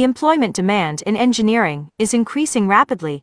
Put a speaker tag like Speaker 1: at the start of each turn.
Speaker 1: The employment demand in engineering is increasing rapidly,